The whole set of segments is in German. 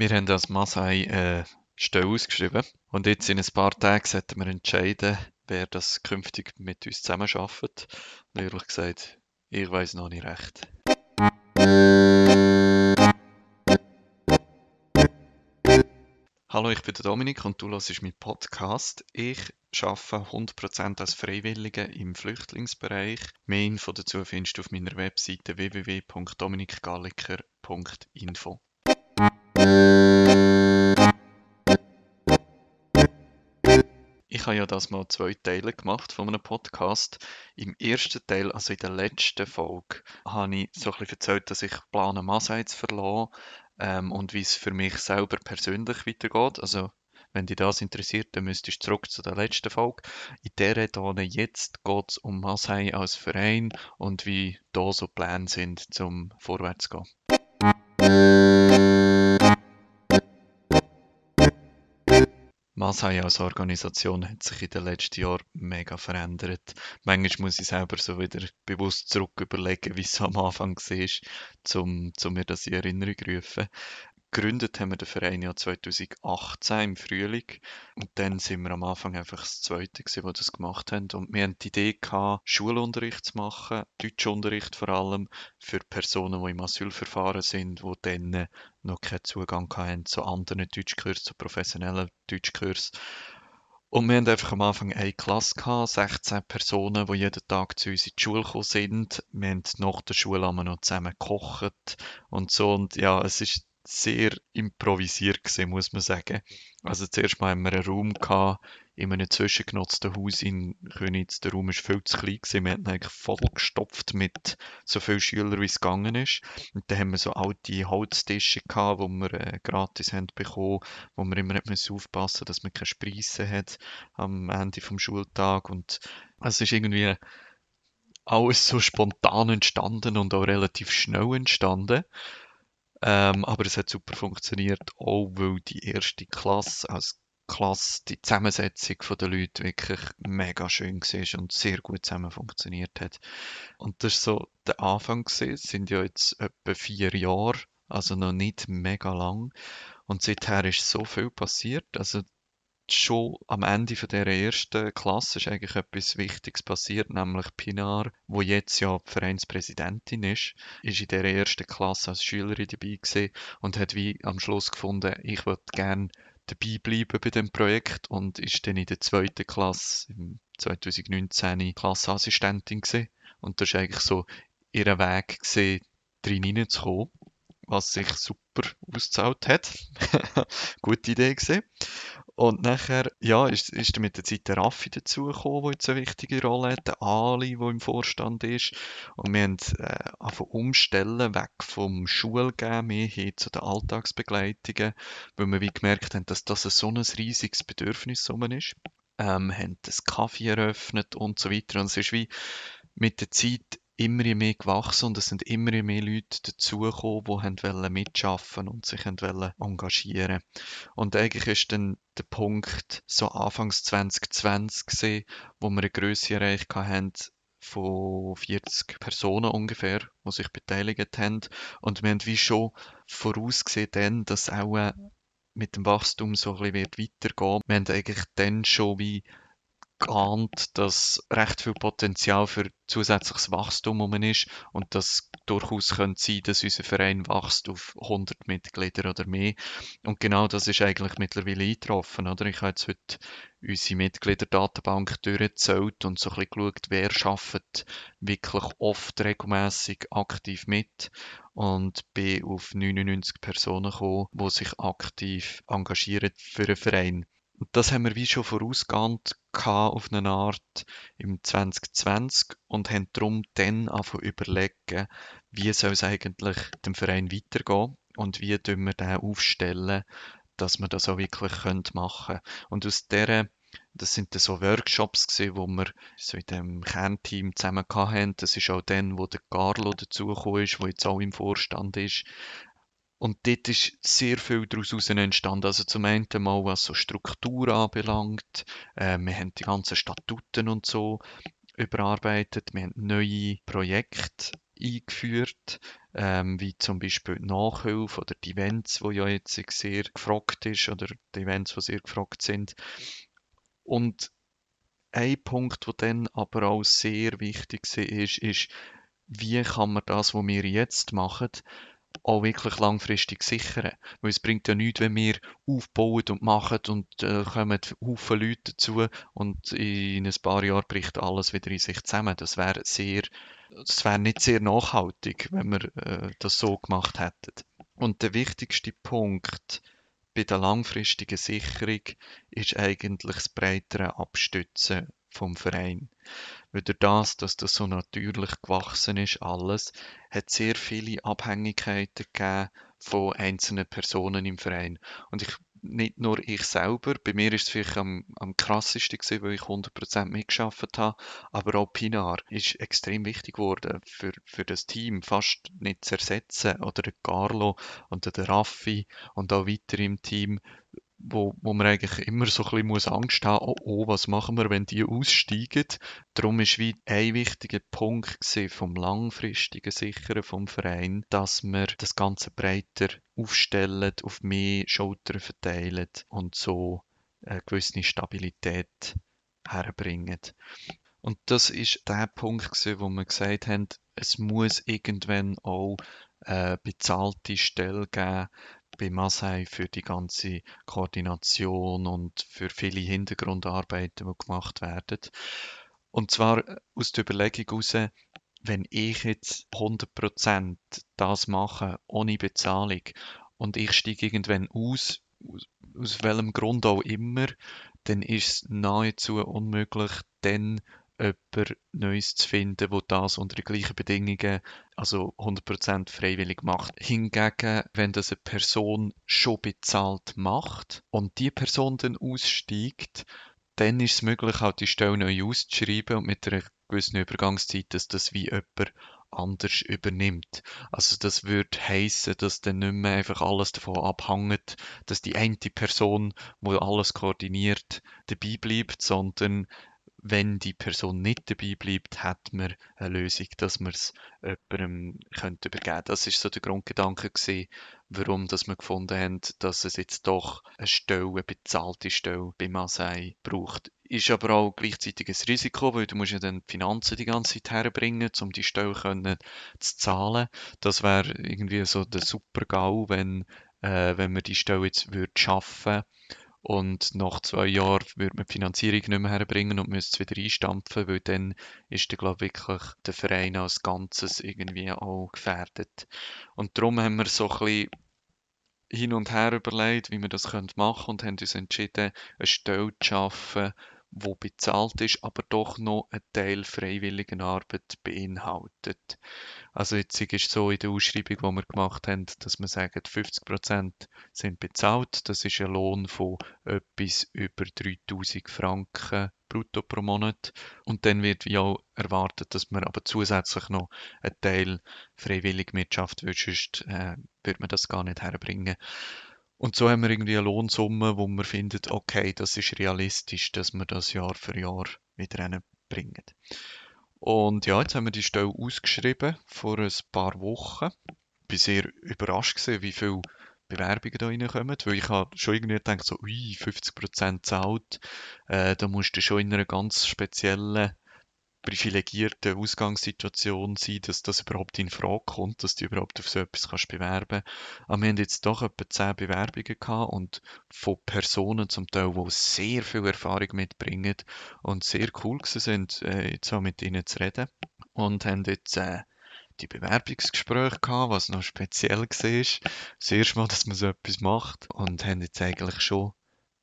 Wir haben als Masai äh, Stelle ausgeschrieben und jetzt in ein paar Tagen sollten wir entscheiden, wer das künftig mit uns zusammen arbeitet. Und ehrlich gesagt, ich weiß noch nicht recht. Hallo, ich bin der Dominik und du hörst meinen Podcast. Ich arbeite 100% als Freiwillige im Flüchtlingsbereich. Mehr Info dazu findest du auf meiner Webseite www.dominikgalliker.info. Ich habe ja das mal zwei Teile gemacht von einem Podcast. Im ersten Teil, also in der letzten Folge, habe ich so ein bisschen erzählt, dass ich plane, Masai zu verlassen ähm, und wie es für mich selber persönlich weitergeht. Also, wenn dich das interessiert, dann müsstest du zurück zu der letzten Folge. In der hier jetzt geht es um Masai als Verein und wie da so Pläne sind, zum vorwärts Masai als Organisation hat sich in den letzten Jahren mega verändert. Manchmal muss ich selber so wieder bewusst zurück überlegen, wie es am Anfang war, um, um mir das in Erinnerung zu rufen. Gegründet haben wir den Verein ja 2018 im Frühling und dann sind wir am Anfang einfach das Zweite gewesen, die das gemacht haben und wir haben die Idee gehabt, Schulunterricht zu machen, Deutschunterricht vor allem für Personen, die im Asylverfahren sind, die dann noch keinen Zugang haben zu anderen Deutschkursen, zu professionellen Deutschkursen. Und wir haben einfach am Anfang eine Klasse gehabt, 16 Personen, die jeden Tag zu uns in die Schule gekommen sind. Wir haben nach der Schule noch zusammen gekocht und so. Und ja, es ist sehr improvisiert gewesen, muss man sagen. Also zuerst mal haben wir einen Raum gehabt, in einem zwischengenutzten Haus in Königs. Der Raum war viel zu klein gewesen. Wir hatten eigentlich vollgestopft mit so vielen Schülern, wie es gegangen ist. Und dann haben wir so alte Holztische gehabt, die wir äh, gratis haben bekommen, wo wir immer müssen aufpassen, dass man keine Spreisse hat am Ende vom Schultag. Und es ist irgendwie alles so spontan entstanden und auch relativ schnell entstanden. Ähm, aber es hat super funktioniert, auch weil die erste Klasse als Klasse, die Zusammensetzung der Leute wirklich mega schön war und sehr gut zusammen funktioniert hat. Und das war so der Anfang. Es sind ja jetzt etwa vier Jahre, also noch nicht mega lang. Und seither ist so viel passiert. Also schon am Ende von der ersten Klasse ist eigentlich etwas Wichtiges passiert, nämlich Pinar, wo jetzt ja die Vereinspräsidentin ist, ist in der ersten Klasse als Schülerin dabei gewesen und hat wie am Schluss gefunden, ich würde gerne dabei bleiben bei dem Projekt und ist dann in der zweiten Klasse im 2019 Klassenassistentin gewesen. und das ist eigentlich so ihr Weg gewesen, drin hineinzukommen was sich super ausgezahlt hat. Gute Idee gesehen. Und nachher, ja, ist, ist mit der Zeit der Raffi dazugekommen, der jetzt eine wichtige Rolle hat, der Ali, der im Vorstand ist. Und wir haben äh, umstellen, weg vom Schulgehen, mehr hin zu den Alltagsbegleitungen, weil wir wie gemerkt haben, dass das so ein riesiges Bedürfnis ist. Ähm, haben das Kaffee eröffnet und so weiter. Und es ist wie mit der Zeit immer mehr gewachsen und es sind immer mehr Leute dazugekommen, die haben mitschaffen und sich haben engagieren Und eigentlich ist dann der Punkt so Anfangs 2020 gesehen, wo wir eine Größe erreicht haben von 40 Personen ungefähr, die sich beteiligt haben. Und wir haben wie schon vorausgesehen, dann, dass auch mit dem Wachstum so ein bisschen weitergehen wird. Wir haben eigentlich dann schon wie geahnt, dass recht viel Potenzial für zusätzliches Wachstum um ist und das durchaus könnte sein, dass unser Verein wächst auf 100 Mitglieder oder mehr. Und genau das ist eigentlich mittlerweile eingetroffen, oder? Ich habe jetzt heute unsere Mitgliederdatenbank durchgezählt und so ein bisschen geschaut, wer schafft wirklich oft regelmäßig aktiv mit und bin auf 99 Personen gekommen, die sich aktiv engagieren für einen Verein. Und das haben wir wie schon vorausgehend auf eine Art im 2020 und haben darum dann angefangen überlegen, wie soll es eigentlich dem Verein weitergehen und wie wir den aufstellen, dass wir das auch wirklich machen können. Und aus dieser das sind dann so Workshops gewesen, wo wir so in dem Kernteam zusammen hatten. Das ist auch dann, wo der Carlo dazugekommen ist, der jetzt auch im Vorstand ist. Und dort ist sehr viel daraus entstanden. Also zum einen mal, was so Struktur anbelangt. Äh, wir haben die ganzen Statuten und so überarbeitet. Wir haben neue Projekte eingeführt, ähm, wie zum Beispiel die Nachhilfe oder die Events, wo ja jetzt sehr gefragt ist oder die Events, die sehr gefragt sind. Und ein Punkt, der dann aber auch sehr wichtig war, ist, ist, wie kann man das, was wir jetzt machen, auch wirklich langfristig sichern. Weil es bringt ja nichts, wenn wir aufbauen und machen und äh, kommen Haufen Leute dazu und in ein paar Jahren bricht alles wieder in sich zusammen. Das wäre sehr, das wäre nicht sehr nachhaltig, wenn wir äh, das so gemacht hätten. Und der wichtigste Punkt bei der langfristigen Sicherung ist eigentlich das breitere Abstützen vom Verein. Weil durch das, dass das so natürlich gewachsen ist, alles, hat sehr viele Abhängigkeiten gegeben von einzelnen Personen im Verein. Und ich, nicht nur ich selber, bei mir ist es vielleicht am, am krassesten gewesen, weil ich 100% mitgeschafft habe, aber auch Pinar ist extrem wichtig geworden für, für das Team, fast nicht zu ersetzen. Oder der Carlo und der Raffi und auch weiter im Team, wo, wo man eigentlich immer so ein bisschen Angst haben muss, oh, oh, was machen wir, wenn die aussteigen. Darum ist wie ein wichtiger Punkt vom langfristigen Sichern vom Verein, dass wir das Ganze breiter aufstellen, auf mehr Schultern verteilen und so eine gewisse Stabilität herbringen. Und das ist der Punkt, wo wir gesagt haben, es muss irgendwann auch eine bezahlte Stelle geben, bei Masai für die ganze Koordination und für viele Hintergrundarbeiten, die gemacht werden. Und zwar äh, aus der Überlegung heraus, wenn ich jetzt 100% das mache, ohne Bezahlung, und ich steige irgendwann aus, aus welchem Grund auch immer, dann ist es nahezu unmöglich, dann jemand Neues zu finden, wo das unter den gleichen Bedingungen, also 100% freiwillig macht. Hingegen, wenn das eine Person schon bezahlt macht und die Person dann aussteigt, dann ist es möglich, auch die Stelle neu auszuschreiben und mit einer gewissen Übergangszeit, dass das wie jemand anders übernimmt. Also das würde heißen, dass dann nicht mehr einfach alles davon abhängt, dass die eine Person, die alles koordiniert, dabei bleibt, sondern wenn die Person nicht dabei bleibt, hat man eine Lösung, dass man es jemandem könnte übergeben Das ist so der Grundgedanke gewesen, warum dass wir gefunden haben, dass es jetzt doch eine Stelle, eine bezahlte Stelle bei Masai braucht. Ist aber auch gleichzeitig ein Risiko, weil du musst ja dann die Finanzen die ganze Zeit herbringen, um die Stelle können zu zahlen. Das wäre irgendwie so der super GAU, wenn, äh, wenn wir die Stelle jetzt würde schaffen und nach zwei Jahren würde man die Finanzierung nicht mehr herbringen und müsste es wieder einstampfen, weil dann ist, glaube wirklich der Verein als Ganzes irgendwie auch gefährdet. Und darum haben wir so ein bisschen hin und her überlegt, wie wir das machen können und haben uns entschieden, eine Stelle zu schaffen, wo bezahlt ist, aber doch noch ein Teil freiwilligen Arbeit beinhaltet. Also jetzt ist so in der Ausschreibung, die wir gemacht haben, dass wir sagen, 50% sind bezahlt. Das ist ein Lohn von etwas über 3000 Franken brutto pro Monat. Und dann wird auch erwartet, dass man aber zusätzlich noch einen Teil freiwillig mitschafft, weil sonst äh, wird man das gar nicht herbringen. Und so haben wir irgendwie eine Lohnsumme, wo man findet, okay, das ist realistisch, dass wir das Jahr für Jahr wieder bringen. Und ja, jetzt haben wir die Stelle ausgeschrieben vor ein paar Wochen. Ich war sehr überrascht gewesen, wie viele Bewerbungen da reinkommen, weil ich habe schon irgendwie gedacht, so, ui, 50% zahlt, äh, da musst du schon in einer ganz speziellen privilegierte Ausgangssituation sein, dass das überhaupt in Frage kommt, dass du überhaupt auf so etwas kannst bewerben. Aber wir haben jetzt doch etwa zehn Bewerbungen gehabt und von Personen zum Teil, die sehr viel Erfahrung mitbringen und sehr cool sind, äh, jetzt auch mit ihnen zu reden. Und haben jetzt äh, die Bewerbungsgespräche gehabt, was noch speziell war. Das erste Mal, dass man so etwas macht. Und haben jetzt eigentlich schon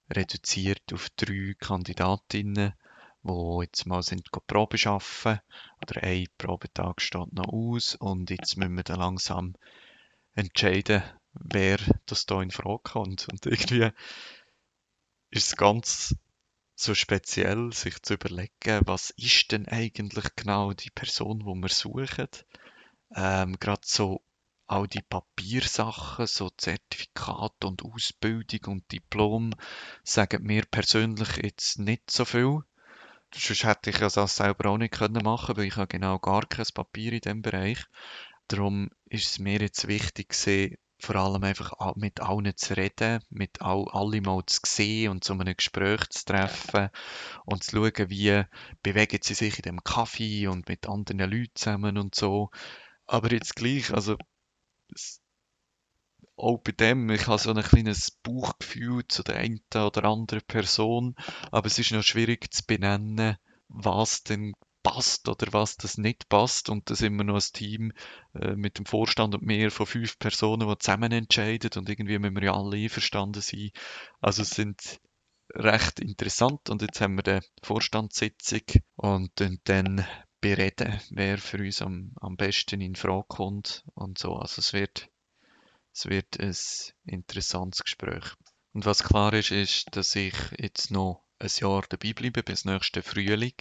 reduziert auf drei Kandidatinnen wo jetzt mal sind Probe arbeiten oder ein Probetag steht noch aus und jetzt müssen wir dann langsam entscheiden, wer das da in Frage kommt. Und irgendwie ist es ganz so speziell, sich zu überlegen, was ist denn eigentlich genau die Person, wo wir suchen. Ähm, Gerade so all die Papiersachen, so Zertifikat und Ausbildung und Diplom, sagen mir persönlich jetzt nicht so viel. Sonst hätte ich ja das selber auch nicht können machen, weil ich habe genau gar kein Papier in dem Bereich. Darum ist es mir jetzt wichtig gewesen, vor allem einfach mit allen zu reden, mit all, alle mal zu sehen und zu einem Gespräch zu treffen und zu schauen, wie bewegen sie sich in dem Kaffee und mit anderen Leuten zusammen und so. Aber jetzt gleich, also auch bei dem, ich habe so ein kleines Bauchgefühl zu der einen oder anderen Person, aber es ist noch schwierig zu benennen, was denn passt oder was das nicht passt. Und da sind wir noch ein Team äh, mit dem Vorstand und mir von fünf Personen, die zusammen entscheiden und irgendwie müssen wir ja alle einverstanden sein. Also es sind recht interessant und jetzt haben wir die Vorstandssitzung und dann bereden, wer für uns am, am besten in Frage kommt und so. Also es wird es wird ein interessantes Gespräch. Und was klar ist, ist, dass ich jetzt noch ein Jahr dabei bleibe, bis nächsten Frühling.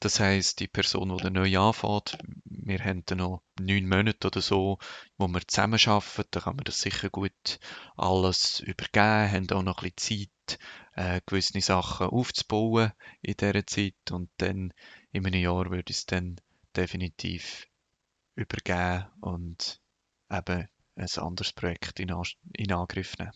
Das heißt, die Person, die neu anfängt, wir haben dann noch neun Monate oder so, wo wir zusammen arbeiten, da kann man das sicher gut alles übergeben, haben auch noch ein bisschen Zeit, äh, gewisse Sachen aufzubauen in dieser Zeit und dann in einem Jahr würde ich es dann definitiv übergeben und eben ein anderes Projekt in, An in Angriff nehmen.